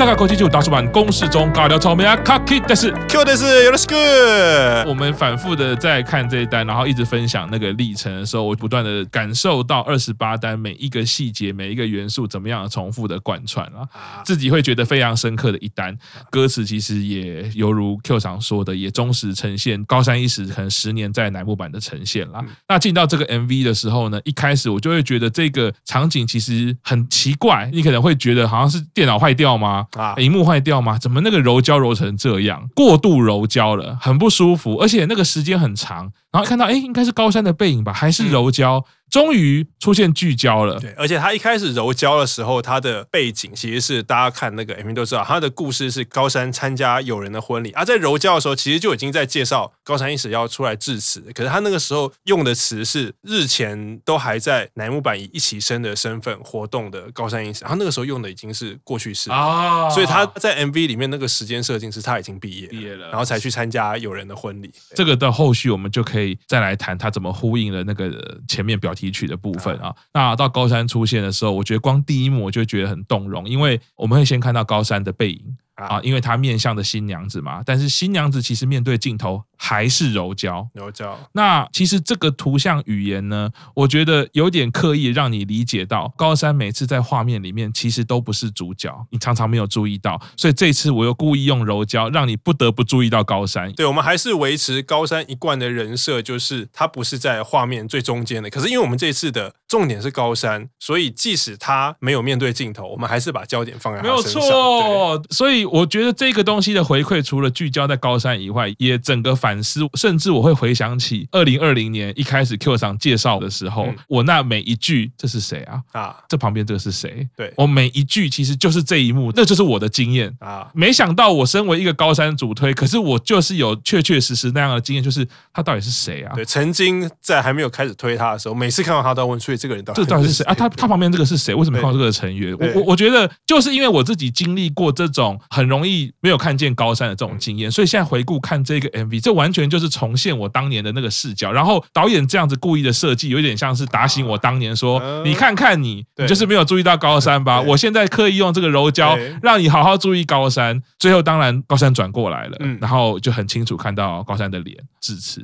吉萨卡口气就大叔版公式中尬聊草莓啊，卡 K 但是 Q 的是有的是 good。我们反复的在看这一单，然后一直分享那个历程的时候，我不断的感受到二十八单每一个细节、每一个元素怎么样重复的贯穿啊，自己会觉得非常深刻的一单。歌词其实也犹如 Q 常说的，也忠实呈现高山一时可能十年在乃木坂的呈现啦。那进到这个 MV 的时候呢，一开始我就会觉得这个场景其实很奇怪，你可能会觉得好像是电脑坏掉吗？啊，荧幕坏掉吗？怎么那个柔焦柔成这样，过度柔焦了，很不舒服，而且那个时间很长。然后看到，哎，应该是高山的背影吧？还是柔焦？终于出现聚焦了。对，而且他一开始柔焦的时候，他的背景其实是大家看那个 MV 都知道，他的故事是高山参加友人的婚礼。而、啊、在柔焦的时候，其实就已经在介绍高山一史要出来致辞。可是他那个时候用的词是日前都还在乃木坂以一起生的身份活动的高山一史，他那个时候用的已经是过去式啊，所以他在 MV 里面那个时间设定是他已经毕业毕业了，然后才去参加友人的婚礼。这个的后续我们就可以再来谈他怎么呼应了那个前面表。提取的部分啊，那到高山出现的时候，我觉得光第一幕我就觉得很动容，因为我们会先看到高山的背影。啊，因为他面向的新娘子嘛，但是新娘子其实面对镜头还是柔焦，柔焦。那其实这个图像语言呢，我觉得有点刻意让你理解到高山每次在画面里面其实都不是主角，你常常没有注意到，所以这次我又故意用柔焦，让你不得不注意到高山。对，我们还是维持高山一贯的人设，就是他不是在画面最中间的。可是因为我们这次的重点是高山，所以即使他没有面对镜头，我们还是把焦点放在。没有错，所以。我觉得这个东西的回馈，除了聚焦在高山以外，也整个反思，甚至我会回想起二零二零年一开始 Q 上介绍的时候，嗯、我那每一句这是谁啊？啊，这旁边这个是谁？对，我每一句其实就是这一幕，那就是我的经验啊。没想到我身为一个高山主推，可是我就是有确确实实那样的经验，就是他到底是谁啊？对，曾经在还没有开始推他的时候，每次看到他都要问，所以这个人到底这到底是谁啊？他他旁边这个是谁？为什么看到这个成员？我我我觉得就是因为我自己经历过这种很容易。没有看见高山的这种经验，所以现在回顾看这个 MV，这完全就是重现我当年的那个视角。然后导演这样子故意的设计，有点像是打醒我当年说：“你看看你，你就是没有注意到高山吧？我现在刻意用这个柔焦，让你好好注意高山。”最后当然高山转过来了，然后就很清楚看到高山的脸致辞。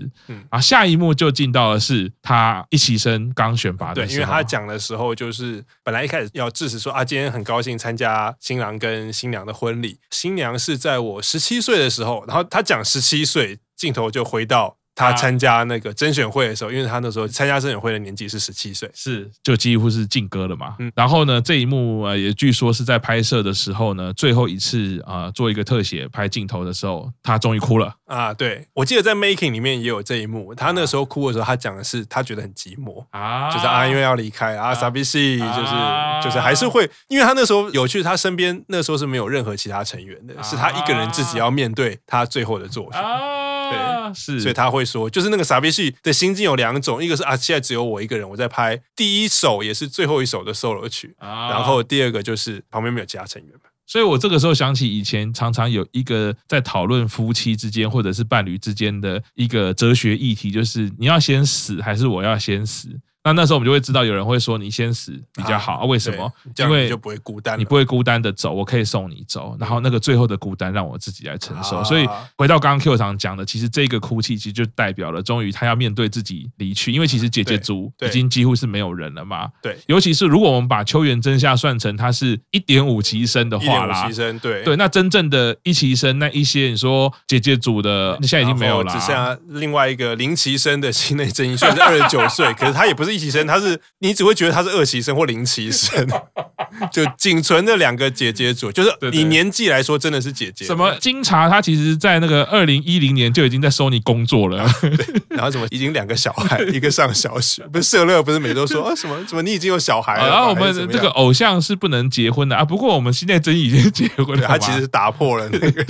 啊，下一幕就进到的是他一起身刚选拔的因为他讲的时候就是本来一开始要致辞说啊，今天很高兴参加新郎跟新娘的婚礼，新娘。是在我十七岁的时候，然后他讲十七岁，镜头就回到。他参加那个甄选会的时候，因为他那时候参加甄选会的年纪是十七岁，是。就几乎是禁歌了嘛。嗯，然后呢，这一幕啊，也据说是在拍摄的时候呢，最后一次啊，做一个特写拍镜头的时候，他终于哭了。啊。对，我记得在 making 里面也有这一幕，他那个时候哭的时候，他讲的是他觉得很寂寞啊，就是啊，因为要离开啊，傻逼戏，就是就是还是会，因为他那时候有趣，他身边那时候是没有任何其他成员的，是他一个人自己要面对他最后的作品。对，是，所以他会说，就是那个傻逼戏的心境有两种，一个是啊，现在只有我一个人，我在拍第一首也是最后一首的 solo 曲，啊、然后第二个就是旁边没有其他成员。所以我这个时候想起以前常常有一个在讨论夫妻之间或者是伴侣之间的一个哲学议题，就是你要先死还是我要先死？那那时候我们就会知道，有人会说你先死比较好，啊为什么？因为就不会孤单，你不会孤单的走，我可以送你走。然后那个最后的孤单让我自己来承受。所以回到刚刚 Q 常讲的，其实这个哭泣其实就代表了，终于他要面对自己离去。因为其实姐姐组已经几乎是没有人了嘛。对，尤其是如果我们把秋元真夏算成他是一点五级生的话啦，一点五期生，对对，那真正的一级生那一些，你说姐姐组的现在已经没有了，只剩下另外一个零级生的心内真一，虽然是二十九岁，可是他也不是一期生，他是。你只会觉得他是二期生或零期生，就仅存的两个姐姐组，就是以年纪来说，真的是姐姐。什么金茶，他其实在那个二零一零年就已经在 Sony 工作了，然后什么已经两个小孩，一个上小学，不是社乐，不是每周说啊 什么什么你已经有小孩了，然后我们这个偶像是不能结婚的啊。不过我们现在真已经结婚了，他其实是打破了那个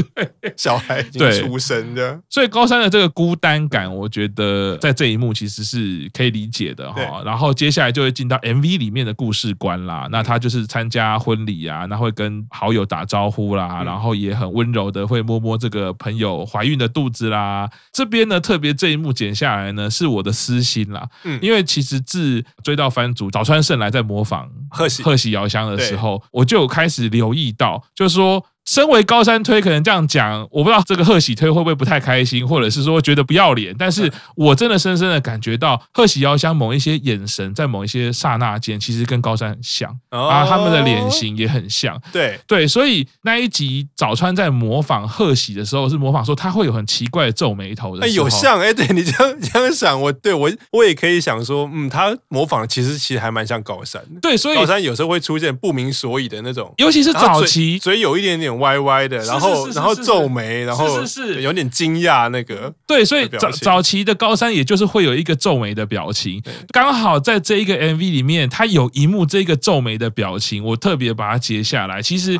小孩已经出生的。所以高三的这个孤单感，我觉得在这一幕其实是可以理解的哈。好，然后接下来就会进到 MV 里面的故事观啦。那他就是参加婚礼啊，那会跟好友打招呼啦，然后也很温柔的会摸摸这个朋友怀孕的肚子啦。这边呢，特别这一幕剪下来呢，是我的私心啦。嗯，因为其实自追到番组早川胜来在模仿贺喜贺喜遥香的时候，我就有开始留意到，就是说。身为高山推，可能这样讲，我不知道这个贺喜推会不会不太开心，或者是说觉得不要脸。但是我真的深深的感觉到贺喜遥香某一些眼神，在某一些刹那间，其实跟高山很像，啊，他们的脸型也很像。对对，所以那一集早川在模仿贺喜的时候，是模仿说他会有很奇怪的皱眉头的。哎，有像哎，对你这样这样想，我对我我也可以想说，嗯，他模仿其实其实还蛮像高山。对，所以高山有时候会出现不明所以的那种，尤其是早期，所以有一点点。歪歪的，然后然后皱眉，然后是是有点惊讶那个。对，所以早早期的高山，也就是会有一个皱眉的表情。刚好在这一个 MV 里面，他有一幕这个皱眉的表情，我特别把它截下来。其实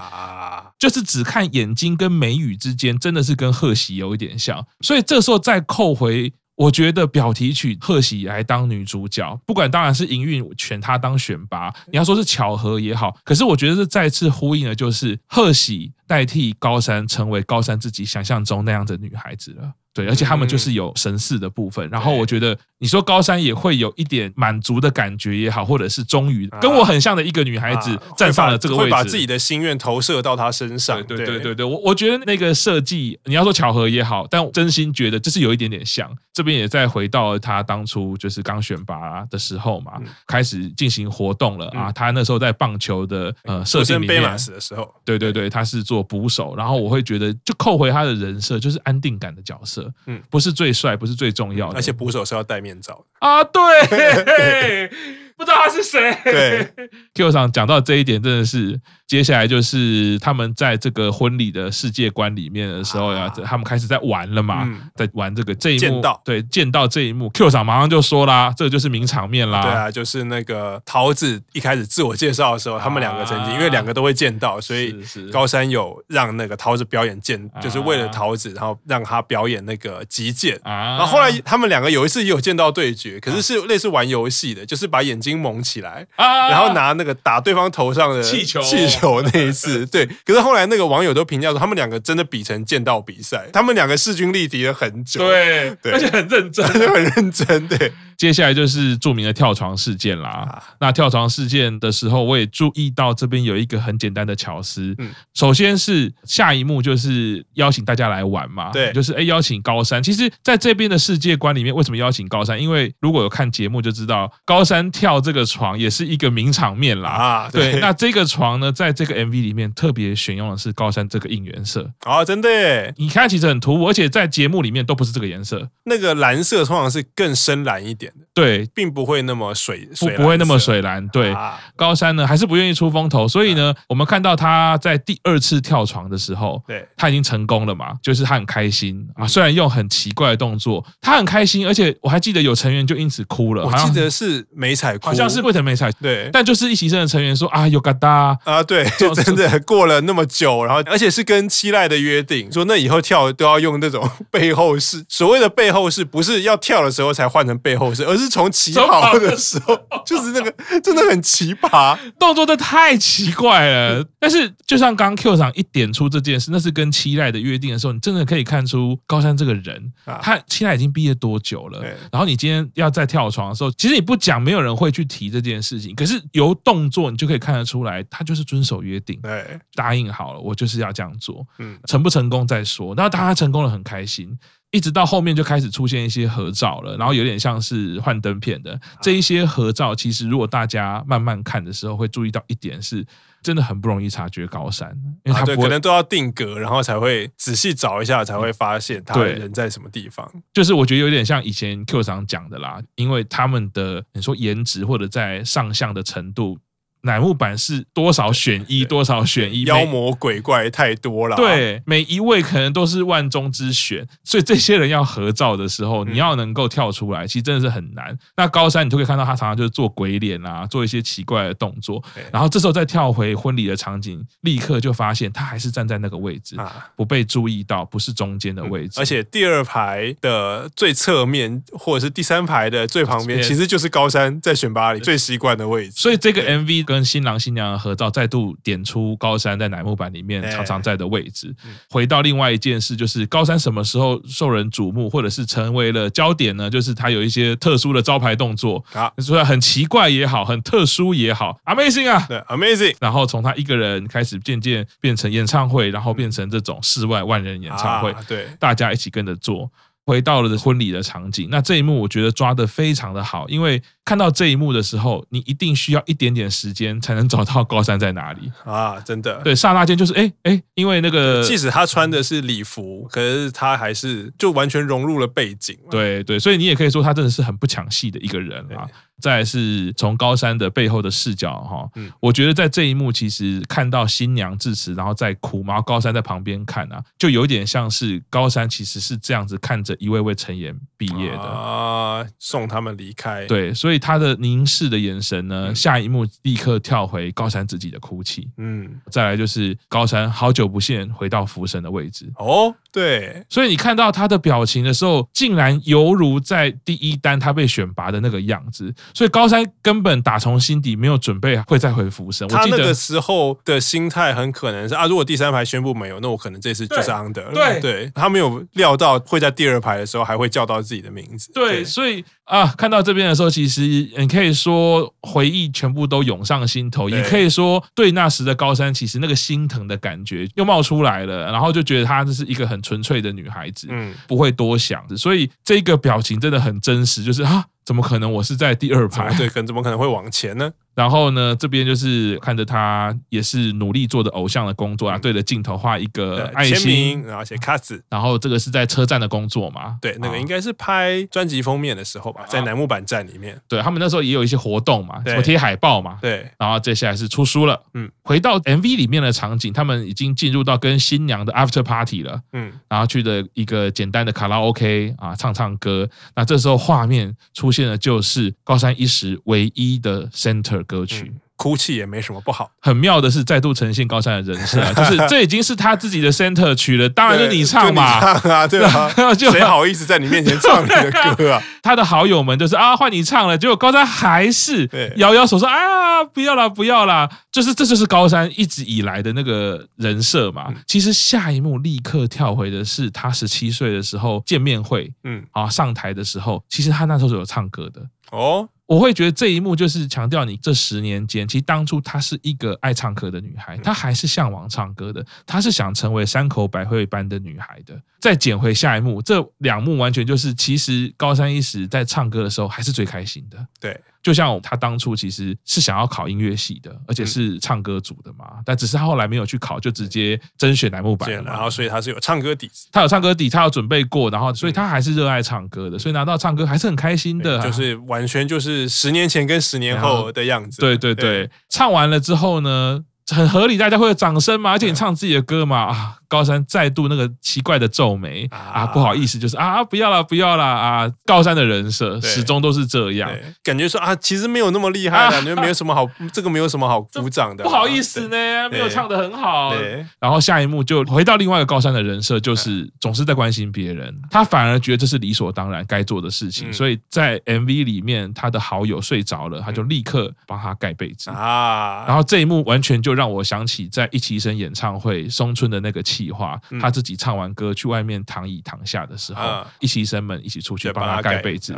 就是只看眼睛跟眉宇之间，真的是跟贺喜有一点像。所以这时候再扣回。我觉得表题曲贺喜来当女主角，不管当然是营运选她当选拔，你要说是巧合也好，可是我觉得是再次呼应的，就是贺喜代替高山成为高山自己想象中那样的女孩子了。对，而且他们就是有神似的部分，然后我觉得你说高山也会有一点满足的感觉也好，或者是终于跟我很像的一个女孩子站上了这个位置，会把自己的心愿投射到她身上。对对对对，我我觉得那个设计，你要说巧合也好，但我真心觉得就是有一点点像。这边也再回到他当初就是刚选拔的时候嘛，开始进行活动了啊。他那时候在棒球的呃设定里面的时候，对对对，他是做捕手，然后我会觉得就扣回他的人设，就是安定感的角色。嗯，不是最帅，不是最重要的，而且捕手是要戴面罩的啊，对。不知道他是谁。对，Q 上讲到这一点，真的是接下来就是他们在这个婚礼的世界观里面的时候呀，啊、他们开始在玩了嘛，嗯、在玩这个这一幕。对，见到这一幕，Q 上马上就说啦，这个就是名场面啦。对啊，就是那个桃子一开始自我介绍的时候，他们两个曾经、啊、因为两个都会见到，所以高山有让那个桃子表演剑，就是为了桃子，然后让他表演那个击剑。啊、然后后来他们两个有一次也有见到对决，可是是类似玩游戏的，就是把眼睛。睛蒙起来，然后拿那个打对方头上的气球，气球那一次，对。可是后来那个网友都评价说，他们两个真的比成剑道比赛，他们两个势均力敌了很久，对，而且很认真，很认真，对。接下来就是著名的跳床事件啦。那跳床事件的时候，我也注意到这边有一个很简单的巧思。嗯，首先是下一幕就是邀请大家来玩嘛，对，就是哎邀请高山。其实在这边的世界观里面，为什么邀请高山？因为如果有看节目就知道，高山跳这个床也是一个名场面啦。啊，对。那这个床呢，在这个 MV 里面特别选用的是高山这个应援色。啊，真的耶！你看其实很突兀，而且在节目里面都不是这个颜色。那个蓝色通常是更深蓝一点。对，并不会那么水，不不会那么水蓝。对，啊、高山呢还是不愿意出风头，所以呢，啊、我们看到他在第二次跳床的时候，对，他已经成功了嘛，就是他很开心。啊，虽然用很奇怪的动作，他很开心，而且我还记得有成员就因此哭了，我记得是美彩哭，好像是为什么没彩，对，但就是一起生的成员说啊，有嘎达啊，对，就真的过了那么久，然后而且是跟七濑的约定，说那以后跳都要用那种 背后式，所谓的背后式不是要跳的时候才换成背后式，而是。从起跑的时候，就是那个真的很奇葩，动作真的太奇怪了。但是，就像刚刚 Q 上一点出这件事，那是跟七濑的约定的时候，你真的可以看出高山这个人，他七濑已经毕业多久了？然后你今天要再跳床的时候，其实你不讲，没有人会去提这件事情。可是由动作，你就可以看得出来，他就是遵守约定，对，答应好了，我就是要这样做。嗯，成不成功再说。然后当他成功了，很开心。一直到后面就开始出现一些合照了，然后有点像是幻灯片的这一些合照。其实如果大家慢慢看的时候，会注意到一点是，真的很不容易察觉高山，因为他可能都要定格，然后才会仔细找一下，才会发现他人在什么地方。就是我觉得有点像以前 Q 长讲的啦，因为他们的你说颜值或者在上相的程度。乃木坂是多少选一，多少选一，妖魔鬼怪太多了。对，每一位可能都是万中之选，所以这些人要合照的时候，你要能够跳出来，其实真的是很难。那高山你就可以看到他常常就是做鬼脸啊，做一些奇怪的动作，然后这时候再跳回婚礼的场景，立刻就发现他还是站在那个位置，不被注意到，不是中间的位置，而且第二排的最侧面或者是第三排的最旁边，其实就是高山在选拔里最习惯的位置。所以这个 MV 跟新郎新娘的合照再度点出高山在乃木坂里面常常在的位置。回到另外一件事，就是高山什么时候受人瞩目，或者是成为了焦点呢？就是他有一些特殊的招牌动作啊，说很奇怪也好，很特殊也好，Amazing 啊，对，Amazing。然后从他一个人开始，渐渐变成演唱会，然后变成这种室外万人演唱会，对，大家一起跟着做。回到了婚礼的场景，那这一幕我觉得抓得非常的好，因为看到这一幕的时候，你一定需要一点点时间才能找到高山在哪里啊！真的，对，刹那间就是哎哎，因为那个即使他穿的是礼服，可是他还是就完全融入了背景。对对，所以你也可以说他真的是很不抢戏的一个人啊。再来是从高山的背后的视角哈，我觉得在这一幕其实看到新娘致辞，然后在哭，然后高山在旁边看啊，就有点像是高山其实是这样子看着一位位成员毕业的啊，送他们离开。对，所以他的凝视的眼神呢，下一幕立刻跳回高山自己的哭泣。嗯，再来就是高山好久不见回到福神的位置哦，对，所以你看到他的表情的时候，竟然犹如在第一单他被选拔的那个样子。所以高山根本打从心底没有准备会再回福生。他那个时候的心态很可能是啊，如果第三排宣布没有，那我可能这次就是 under 了。对，对，他没有料到会在第二排的时候还会叫到自己的名字。对，所以啊，看到这边的时候，其实你可以说回忆全部都涌上心头，也可以说对那时的高山，其实那个心疼的感觉又冒出来了，然后就觉得她这是一个很纯粹的女孩子，嗯，不会多想的，所以这个表情真的很真实，就是啊。怎么可能？我是在第二排，对，可能怎么可能会往前呢？然后呢，这边就是看着他也是努力做的偶像的工作啊，对着镜头画一个爱心，然后写卡子。然后这个是在车站的工作嘛？对，那个应该是拍专辑封面的时候吧，在楠木板站里面。对，他们那时候也有一些活动嘛，什么贴海报嘛。对。然后接下来是出书了。嗯。回到 MV 里面的场景，他们已经进入到跟新娘的 After Party 了。嗯。然后去的一个简单的卡拉 OK 啊，唱唱歌。那这时候画面出现在就是高山一时唯一的 Center。歌曲。哭泣也没什么不好。很妙的是，再度呈现高山的人设，就是这已经是他自己的 center 曲了，当然是你唱嘛，唱啊，对吧？谁好意思在你面前唱你的歌啊？他的好友们就是啊，换你唱了，结果高山还是摇摇手说啊，不要了，不要了，就是这就是高山一直以来的那个人设嘛。其实下一幕立刻跳回的是他十七岁的时候见面会，嗯，啊，上台的时候，其实他那时候是有唱歌的哦。我会觉得这一幕就是强调你这十年间，其实当初她是一个爱唱歌的女孩，她还是向往唱歌的，她是想成为山口百惠般的女孩的。再捡回下一幕，这两幕完全就是，其实高山一时在唱歌的时候还是最开心的。对。就像他当初其实是想要考音乐系的，而且是唱歌组的嘛，但只是他后来没有去考，就直接甄选栏目版了。然后，所以他是有唱歌底子，他有唱歌底，他有准备过，然后，所以他还是热爱唱歌的，所以拿到唱歌还是很开心的，就是完全就是十年前跟十年后的样子。对对对，唱完了之后呢，很合理，大家会有掌声嘛，而且你唱自己的歌嘛啊。高山再度那个奇怪的皱眉啊，不好意思，就是啊，不要了，不要了啊！高山的人设始终都是这样，感觉说啊，其实没有那么厉害的，因为没有什么好，这个没有什么好鼓掌的。不好意思呢，没有唱的很好。然后下一幕就回到另外一个高山的人设，就是总是在关心别人，他反而觉得这是理所当然该做的事情。所以在 MV 里面，他的好友睡着了，他就立刻帮他盖被子啊。然后这一幕完全就让我想起在一期生演唱会松村的那个。气话他自己唱完歌去外面躺椅躺下的时候，一期生们一起出去帮他盖被子。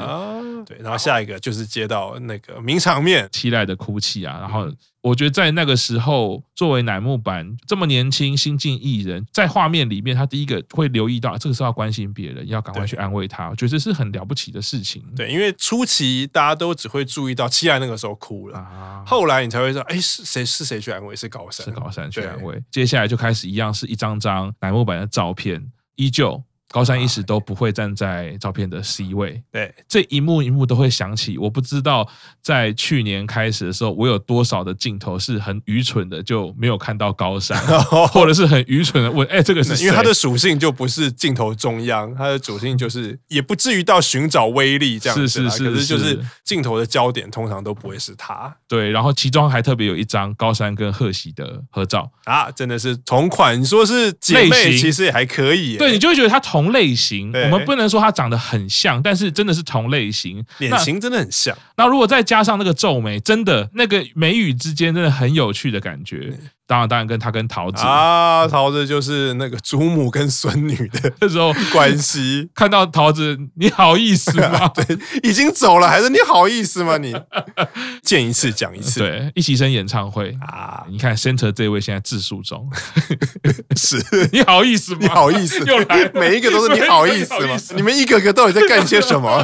对，然后下一个就是接到那个名场面，期待的哭泣啊。然后我觉得在那个时候，作为乃木坂这么年轻新进艺人，在画面里面，他第一个会留意到这个时候要关心别人，要赶快去安慰他。我觉得这是很了不起的事情。对，因为初期大家都只会注意到七濑那个时候哭了，后来你才会说，哎，是谁是谁去安慰？是高山，是高山去安慰。接下来就开始一样是一张张。乃木坂的照片依旧高山一时都不会站在照片的 C 位。对，这一幕一幕都会想起。我不知道在去年开始的时候，我有多少的镜头是很愚蠢的就没有看到高山，或者是很愚蠢的问：“哎，这个是？”因为它的属性就不是镜头中央，它的属性就是也不至于到寻找威力这样子。是是是，可是就是镜头的焦点通常都不会是他。对，然后其中还特别有一张高山跟贺喜的合照啊，真的是同款。你说是姐妹，其实也还可以。对，你就会觉得他同。同类型，我们不能说他长得很像，但是真的是同类型，脸型真的很像。那如果再加上那个皱眉，真的那个眉宇之间真的很有趣的感觉。当然，当然跟他跟桃子啊，桃子就是那个祖母跟孙女的 那时候 关系。看到桃子，你好意思吗？对，已经走了，还是你好意思吗？你见一次讲一次。对，一起生演唱会啊，你看 center 这位现在自述中，是你好意思吗？你好意思，又来，每一个都是你好意思吗？你们一个个到底在干些什么？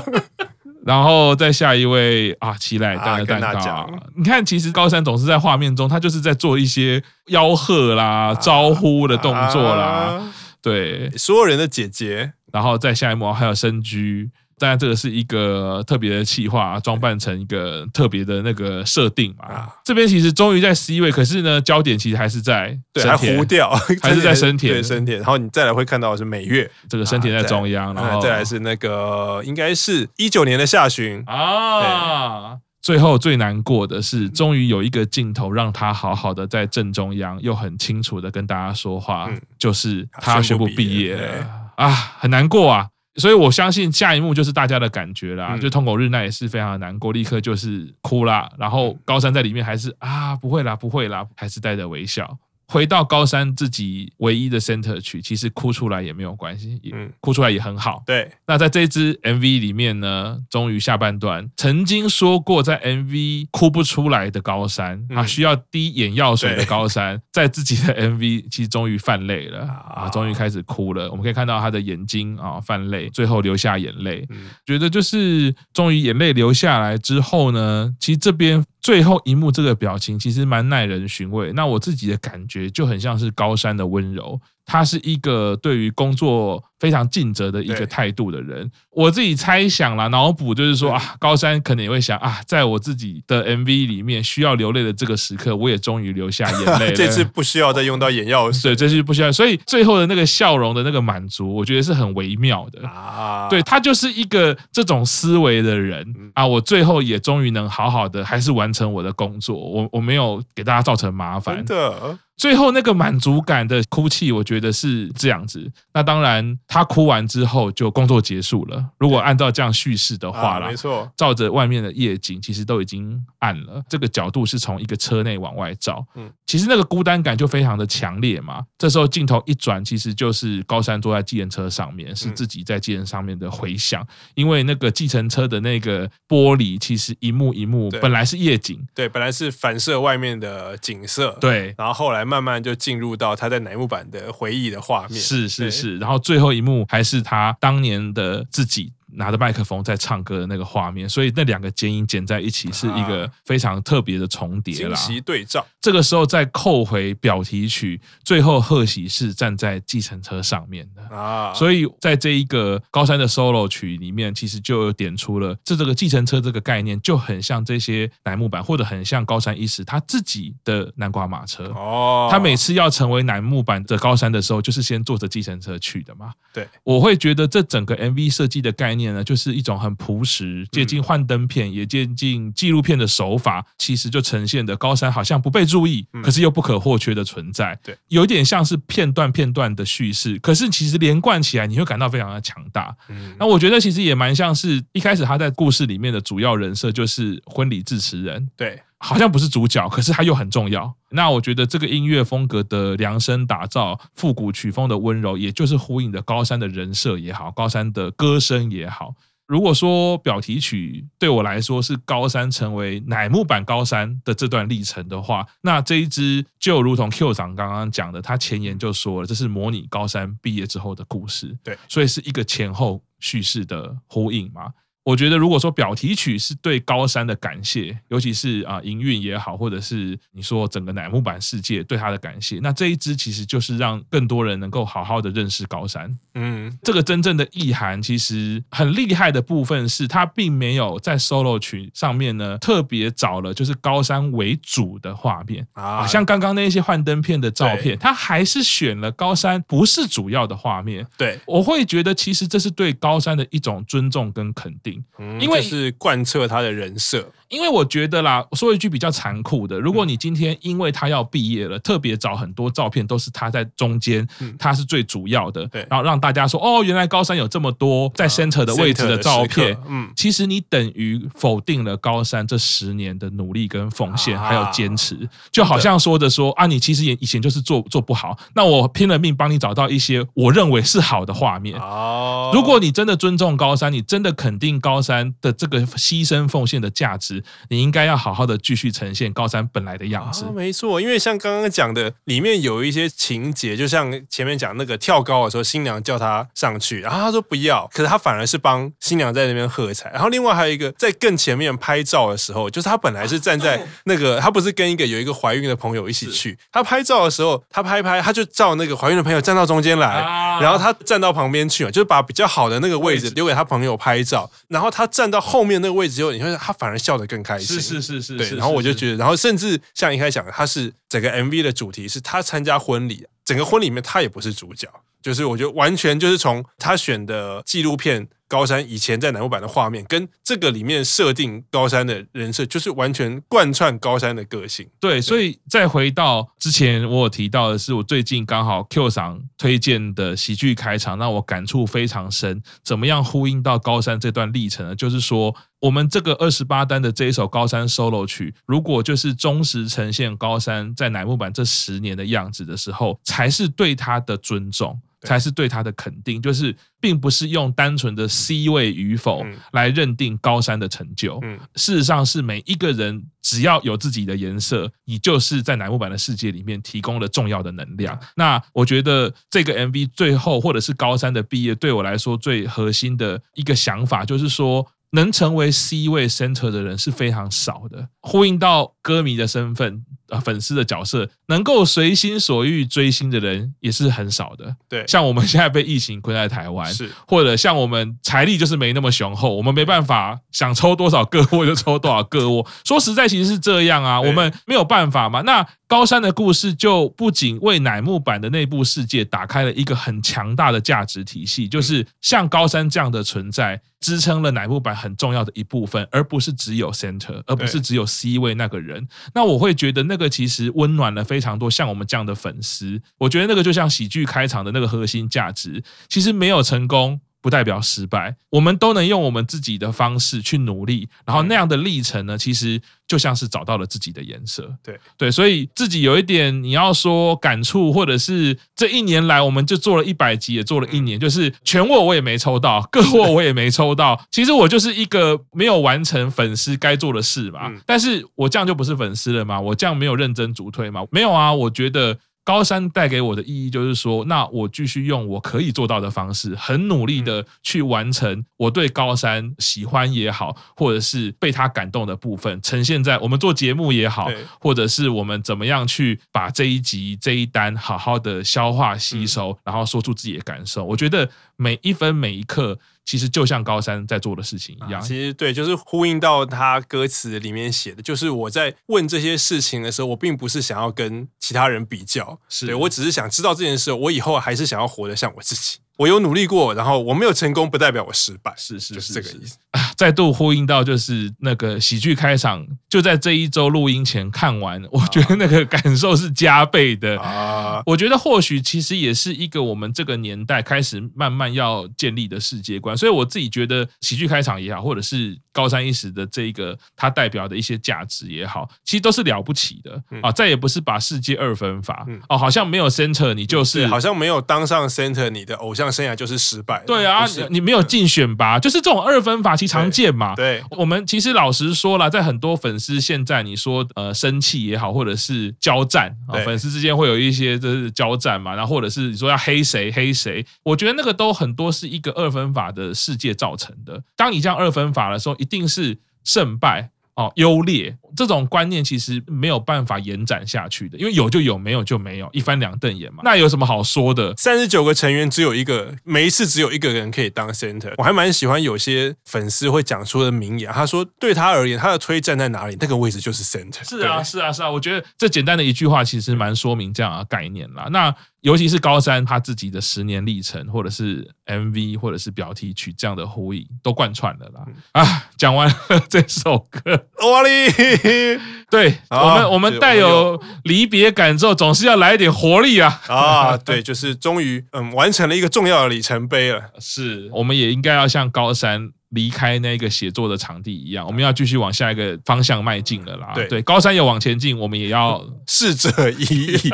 然后再下一位啊，期待蛋的蛋糕。啊、你看，其实高山总是在画面中，他就是在做一些吆喝啦、啊、招呼的动作啦，啊、对，所有人的姐姐。然后再下一幕还有深居。当然，这个是一个特别的企划，装扮成一个特别的那个设定嘛。啊、这边其实终于在 C 位，可是呢，焦点其实还是在对，还糊掉，还是在深田，对深田。然后你再来会看到的是美月，这个深田在中央，啊、然后再来是那个应该是一九年的下旬。啊。最后最难过的是，终于有一个镜头让他好好的在正中央，又很清楚的跟大家说话，嗯、就是他宣布毕业了。啊，很难过啊。所以我相信下一幕就是大家的感觉啦，嗯、就通口日奈也是非常的难过，立刻就是哭啦。然后高山在里面还是啊，不会啦，不会啦，还是带着微笑。回到高山自己唯一的 center 曲，其实哭出来也没有关系，嗯，哭出来也很好。对，那在这支 MV 里面呢，终于下半段，曾经说过在 MV 哭不出来的高山啊，需要滴眼药水的高山，在自己的 MV 其实终于泛泪了啊，终于开始哭了。我们可以看到他的眼睛啊泛泪，最后流下眼泪，觉得就是终于眼泪流下来之后呢，其实这边。最后一幕这个表情其实蛮耐人寻味，那我自己的感觉就很像是高山的温柔。他是一个对于工作非常尽责的一个态度的人。我自己猜想啦，脑补就是说啊，高山可能也会想啊，在我自己的 MV 里面需要流泪的这个时刻，我也终于流下眼泪了。这次不需要再用到眼药水，对，这次不需要。所以最后的那个笑容的那个满足，我觉得是很微妙的啊。对，他就是一个这种思维的人啊。我最后也终于能好好的还是完成我的工作，我我没有给大家造成麻烦。真的。最后那个满足感的哭泣，我觉得是这样子。那当然，他哭完之后就工作结束了。如果按照这样叙事的话啦，没错，照着外面的夜景，其实都已经暗了。这个角度是从一个车内往外照，嗯，其实那个孤单感就非常的强烈嘛。这时候镜头一转，其实就是高山坐在计程车上面，是自己在计程上面的回响。因为那个计程车的那个玻璃，其实一幕一幕本来是夜景，对，本来是反射外面的景色，对，然后后来。慢慢就进入到他在乃木坂的回忆的画面，是是是，然后最后一幕还是他当年的自己。拿着麦克风在唱歌的那个画面，所以那两个剪影剪在一起是一个非常特别的重叠啦。惊喜对照。这个时候再扣回表题曲，最后贺喜是站在计程车上面的啊。所以在这一个高山的 solo 曲里面，其实就有点出了这这个计程车这个概念，就很像这些乃木坂，或者很像高山一时他自己的南瓜马车哦。他每次要成为乃木坂的高山的时候，就是先坐着计程车去的嘛。对，我会觉得这整个 MV 设计的概念。呢，就是一种很朴实、接近幻灯片，也接近纪录片的手法，其实就呈现的高山好像不被注意，可是又不可或缺的存在。对，有点像是片段片段的叙事，可是其实连贯起来，你会感到非常的强大。那我觉得其实也蛮像是一开始他在故事里面的主要人设就是婚礼致辞人。对。好像不是主角，可是他又很重要。那我觉得这个音乐风格的量身打造，复古曲风的温柔，也就是呼应的高山的人设也好，高山的歌声也好。如果说表题曲对我来说是高山成为乃木坂高山的这段历程的话，那这一支就如同 Q 长刚刚讲的，他前言就说了，这是模拟高山毕业之后的故事。对，所以是一个前后叙事的呼应嘛。我觉得如果说表题曲是对高山的感谢，尤其是啊营运也好，或者是你说整个乃木坂世界对他的感谢，那这一支其实就是让更多人能够好好的认识高山。嗯，这个真正的意涵其实很厉害的部分是，他并没有在 solo 曲上面呢特别找了就是高山为主的画面啊，像刚刚那些幻灯片的照片，他还是选了高山不是主要的画面。对，我会觉得其实这是对高山的一种尊重跟肯定，因为是贯彻他的人设。因为我觉得啦，说一句比较残酷的，如果你今天因为他要毕业了，特别找很多照片都是他在中间，他是最主要的，对，然后让大家说哦，原来高山有这么多在 center 的位置的照片，嗯，其实你等于否定了高三这十年的努力跟奉献还有坚持，就好像说着说啊，你其实也以前就是做做不好，那我拼了命帮你找到一些我认为是好的画面。哦，如果你真的尊重高三，你真的肯定高三的这个牺牲奉献的价值。你应该要好好的继续呈现高山本来的样子。哦，没错，因为像刚刚讲的，里面有一些情节，就像前面讲那个跳高的时候，新娘叫他上去，然后他说不要，可是他反而是帮新娘在那边喝彩。然后另外还有一个在更前面拍照的时候，就是他本来是站在 那个，他不是跟一个有一个怀孕的朋友一起去，他拍照的时候，他拍拍，他就照那个怀孕的朋友站到中间来，然后他站到旁边去嘛，就是把比较好的那个位置留给他朋友拍照，然后他站到后面那个位置之后，你会他反而笑得更开心。是是是是，对，然后我就觉得，然后甚至像一开始讲的，他是整个 MV 的主题是他参加婚礼，整个婚礼里面他也不是主角，就是我觉得完全就是从他选的纪录片。高山以前在南部版的画面，跟这个里面设定高山的人设，就是完全贯穿高山的个性。对，所以再回到之前我有提到的是，我最近刚好 Q 桑推荐的喜剧开场，让我感触非常深。怎么样呼应到高山这段历程呢？就是说，我们这个二十八单的这一首高山 solo 曲，如果就是忠实呈现高山在乃木坂这十年的样子的时候，才是对他的尊重。才是对他的肯定，就是并不是用单纯的 C 位与否来认定高山的成就。事实上是每一个人只要有自己的颜色，你就是在乃木坂的世界里面提供了重要的能量。那我觉得这个 MV 最后或者是高山的毕业，对我来说最核心的一个想法就是说，能成为 C 位 center 的人是非常少的。呼应到歌迷的身份啊。粉丝的角色能够随心所欲追星的人也是很少的。对，像我们现在被疫情困在台湾，是或者像我们财力就是没那么雄厚，我们没办法想抽多少个窝就抽多少个窝。说实在，其实是这样啊，我们没有办法嘛。那高山的故事就不仅为乃木坂的内部世界打开了一个很强大的价值体系，就是像高山这样的存在，支撑了乃木坂很重要的一部分，而不是只有 center，而不是只有 C 位那个人。那我会觉得那个其实温暖了非常多像我们这样的粉丝。我觉得那个就像喜剧开场的那个核心价值，其实没有成功。不代表失败，我们都能用我们自己的方式去努力，然后那样的历程呢，其实就像是找到了自己的颜色。对对，所以自己有一点你要说感触，或者是这一年来我们就做了一百集，也做了一年，就是全握我也没抽到，个握我也没抽到。其实我就是一个没有完成粉丝该做的事嘛。但是我这样就不是粉丝了吗？我这样没有认真主推吗？没有啊，我觉得。高山带给我的意义就是说，那我继续用我可以做到的方式，很努力的去完成我对高山喜欢也好，或者是被他感动的部分，呈现在我们做节目也好，或者是我们怎么样去把这一集这一单好好的消化吸收，然后说出自己的感受。我觉得每一分每一刻。其实就像高山在做的事情一样，其实对，就是呼应到他歌词里面写的，就是我在问这些事情的时候，我并不是想要跟其他人比较，是。对，我只是想知道这件事，我以后还是想要活得像我自己。我有努力过，然后我没有成功，不代表我失败，是是是这个意思。再度呼应到，就是那个喜剧开场，就在这一周录音前看完，我觉得那个感受是加倍的啊。我觉得或许其实也是一个我们这个年代开始慢慢要建立的世界观，所以我自己觉得喜剧开场也好，或者是高山一时的这一个它代表的一些价值也好，其实都是了不起的啊。再也不是把世界二分法哦，好像没有 center 你就是，好像没有当上 center 你的偶像。生涯就是失败。对啊，你没有竞选吧，就是这种二分法其实常见嘛。对，我们其实老实说了，在很多粉丝现在你说呃生气也好，或者是交战啊，粉丝之间会有一些就是交战嘛，然后或者是你说要黑谁黑谁，我觉得那个都很多是一个二分法的世界造成的。当你这样二分法的时候，一定是胜败哦优劣。这种观念其实没有办法延展下去的，因为有就有，没有就没有，一翻两瞪眼嘛。那有什么好说的？三十九个成员只有一个，每一次只有一个人可以当 center。我还蛮喜欢有些粉丝会讲出的名言，他说对他而言，他的推站在哪里，那个位置就是 center。是啊，是啊，是啊。我觉得这简单的一句话其实蛮说明这样的概念啦。那尤其是高山他自己的十年历程，或者是 MV，或者是标题曲这样的呼应，都贯穿了啦。啊，讲完了这首歌，哇哩。对，我们我们带有离别感之后，总是要来一点活力啊！啊，对，就是终于嗯完成了一个重要的里程碑了。是，我们也应该要向高山。离开那个写作的场地一样，我们要继续往下一个方向迈进了啦。对，对，高山有往前进，我们也要 逝者已矣，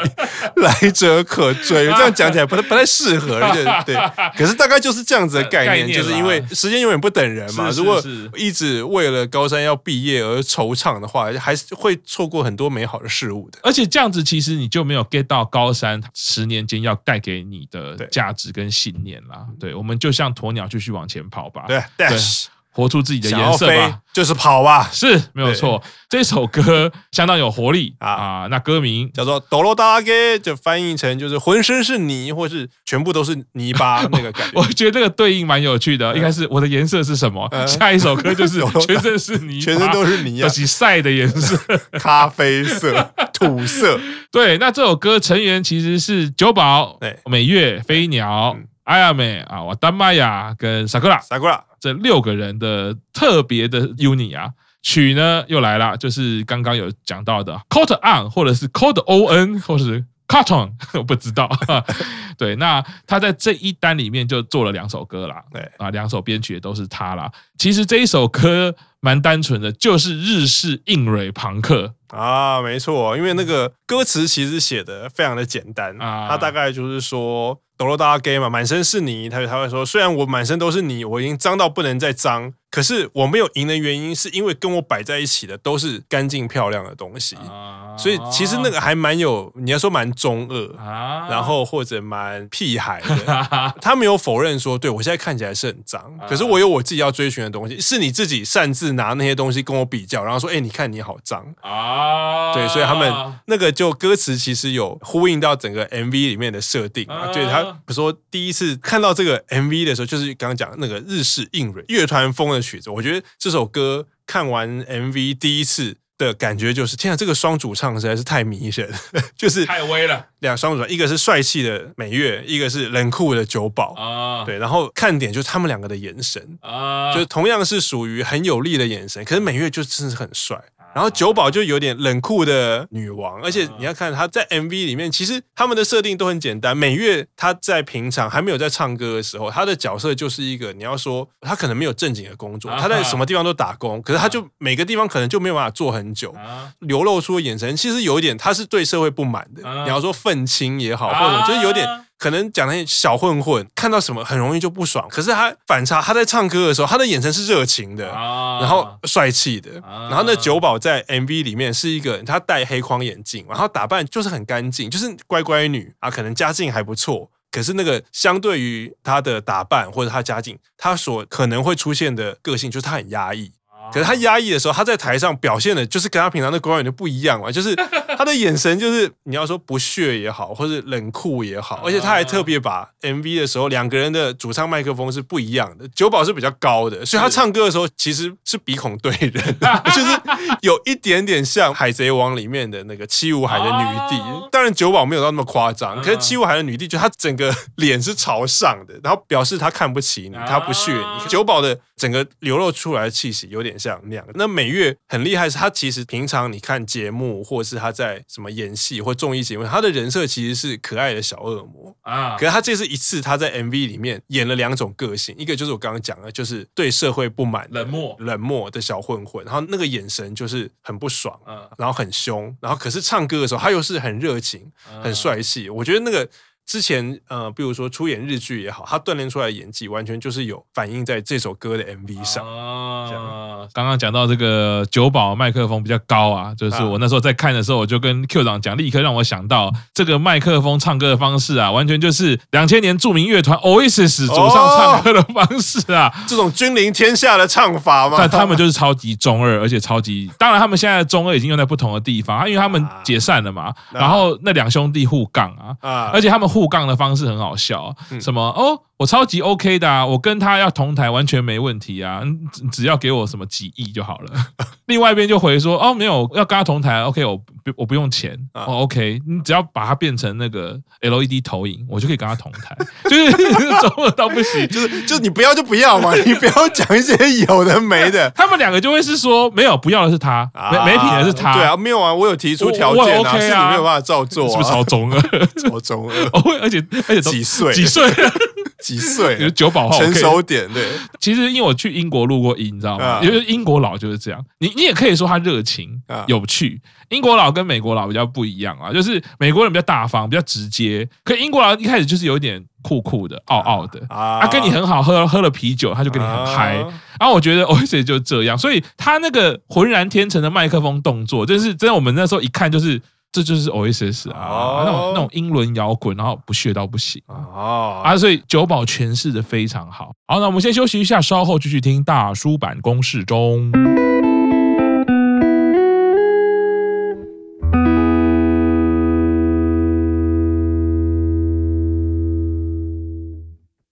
来者可追。这样讲起来不太不太适合，对。可是大概就是这样子的概念，就是因为时间永远不等人嘛。如果一直为了高山要毕业而惆怅的话，还是会错过很多美好的事物的。而且这样子，其实你就没有 get 到高山十年间要带给你的价值跟信念啦。对，我们就像鸵鸟继续往前跑吧。对对。活出自己的颜色吧，就是跑吧，是没有错。这首歌相当有活力啊，啊！那歌名叫做《ドロダゲ》，就翻译成就是浑身是泥，或是全部都是泥巴那个感觉。我觉得这个对应蛮有趣的，应该是我的颜色是什么？嗯、下一首歌就是全身是泥，全身都是泥，啊，是晒的颜色，咖啡色、土色。对，那这首歌成员其实是久保、美月、飞鸟、阿亚美啊，我丹玛雅跟萨库拉，萨库拉。 这六个人的特别的 unit 啊，曲呢又来了，就是刚刚有讲到的 Cotton On，或者是 Code O N，或者是 Cotton，我不知道。对，那他在这一单里面就做了两首歌啦，对啊，两首编曲也都是他啦。其实这一首歌蛮单纯的，就是日式硬蕊朋克啊，没错，因为那个歌词其实写的非常的简单啊，他大概就是说。抖落大 gay 嘛，满身是泥，他他会说，虽然我满身都是泥，我已经脏到不能再脏。可是我没有赢的原因，是因为跟我摆在一起的都是干净漂亮的东西，所以其实那个还蛮有，你要说蛮中二，啊。然后或者蛮屁孩的。他没有否认说，对我现在看起来是很脏，可是我有我自己要追寻的东西，是你自己擅自拿那些东西跟我比较，然后说，哎，你看你好脏。啊，对，所以他们那个就歌词其实有呼应到整个 MV 里面的设定嘛，就是他比如说第一次看到这个 MV 的时候，就是刚刚讲那个日式硬蕊乐团风的。曲子，我觉得这首歌看完 MV 第一次的感觉就是，天啊，这个双主唱实在是太迷人，就是太威了。两双主唱，一个是帅气的美月，一个是冷酷的酒保啊。对，然后看点就是他们两个的眼神啊，就是同样是属于很有力的眼神，可是美月就真的是很帅。然后九保就有点冷酷的女王，而且你要看她在 MV 里面，其实他们的设定都很简单。美月她在平常还没有在唱歌的时候，她的角色就是一个你要说她可能没有正经的工作，她在什么地方都打工，可是她就每个地方可能就没有办法做很久，流露出的眼神其实有一点，他是对社会不满的。你要说愤青也好，或者就是有点。可能讲那些小混混看到什么很容易就不爽，可是他反差，他在唱歌的时候，他的眼神是热情的，然后帅气的，然后那酒保在 MV 里面是一个他戴黑框眼镜，然后打扮就是很干净，就是乖乖女啊，可能家境还不错，可是那个相对于他的打扮或者他家境，他所可能会出现的个性就是他很压抑。可是他压抑的时候，他在台上表现的，就是跟他平常的观众就不一样嘛，就是他的眼神，就是你要说不屑也好，或者冷酷也好，而且他还特别把 MV 的时候两个人的主唱麦克风是不一样的，九宝是比较高的，所以他唱歌的时候其实是鼻孔对人，就是有一点点像《海贼王》里面的那个七武海的女帝，当然九宝没有到那么夸张，可是七武海的女帝就她整个脸是朝上的，然后表示她看不起你，她不屑你。九宝的整个流露出来的气息有点。像那样，那美月很厉害，是他其实平常你看节目，或是他在什么演戏或综艺节目，他的人设其实是可爱的小恶魔啊。可是他这是一次他在 MV 里面演了两种个性，一个就是我刚刚讲的，就是对社会不满、冷漠、冷漠的小混混，然后那个眼神就是很不爽，然后很凶，然后可是唱歌的时候他又是很热情、很帅气。我觉得那个。之前呃，比如说出演日剧也好，他锻炼出来的演技完全就是有反映在这首歌的 MV 上。啊，刚刚讲到这个酒保麦克风比较高啊，就是我那时候在看的时候，我就跟 Q 长讲，立刻让我想到这个麦克风唱歌的方式啊，完全就是两千年著名乐团 Oasis 走上唱歌的方式啊，这种君临天下的唱法嘛。但他们就是超级中二，而且超级，当然他们现在的中二已经用在不同的地方，因为他们解散了嘛，然后那两兄弟互杠啊，而且他们互杠的方式很好笑，什么哦。我超级 OK 的啊，我跟他要同台完全没问题啊，只要给我什么几亿就好了。另外一边就回说，哦，没有要跟他同台，OK，我不我不用钱，哦，OK，你只要把它变成那个 LED 投影，我就可以跟他同台，就是 中二到不行，就是就是你不要就不要嘛，你不要讲一些有的没的，他们两个就会是说，没有不要的是他，没没品的是他，对啊，没有啊，我有提出条件啊，是你没有办法照做，是不是超中二？超中二，而且而且几岁几岁？几岁？有九保成熟点对。其实因为我去英国录过音，你知道吗？因为英国佬就是这样。你你也可以说他热情、有趣。英国佬跟美国佬比较不一样啊，就是美国人比较大方、比较直接，可英国佬一开始就是有点酷酷的、傲傲的啊。他跟你很好，喝喝了啤酒，他就跟你很嗨。然后我觉得 Oasis 就这样，所以他那个浑然天成的麦克风动作，就是真的。我们那时候一看就是。这就是 Oasis 啊，哦、那种那种英伦摇滚，然后不屑到不行哦啊，所以酒保诠释的非常好。好，那我们先休息一下，稍后继续听大叔版公式中。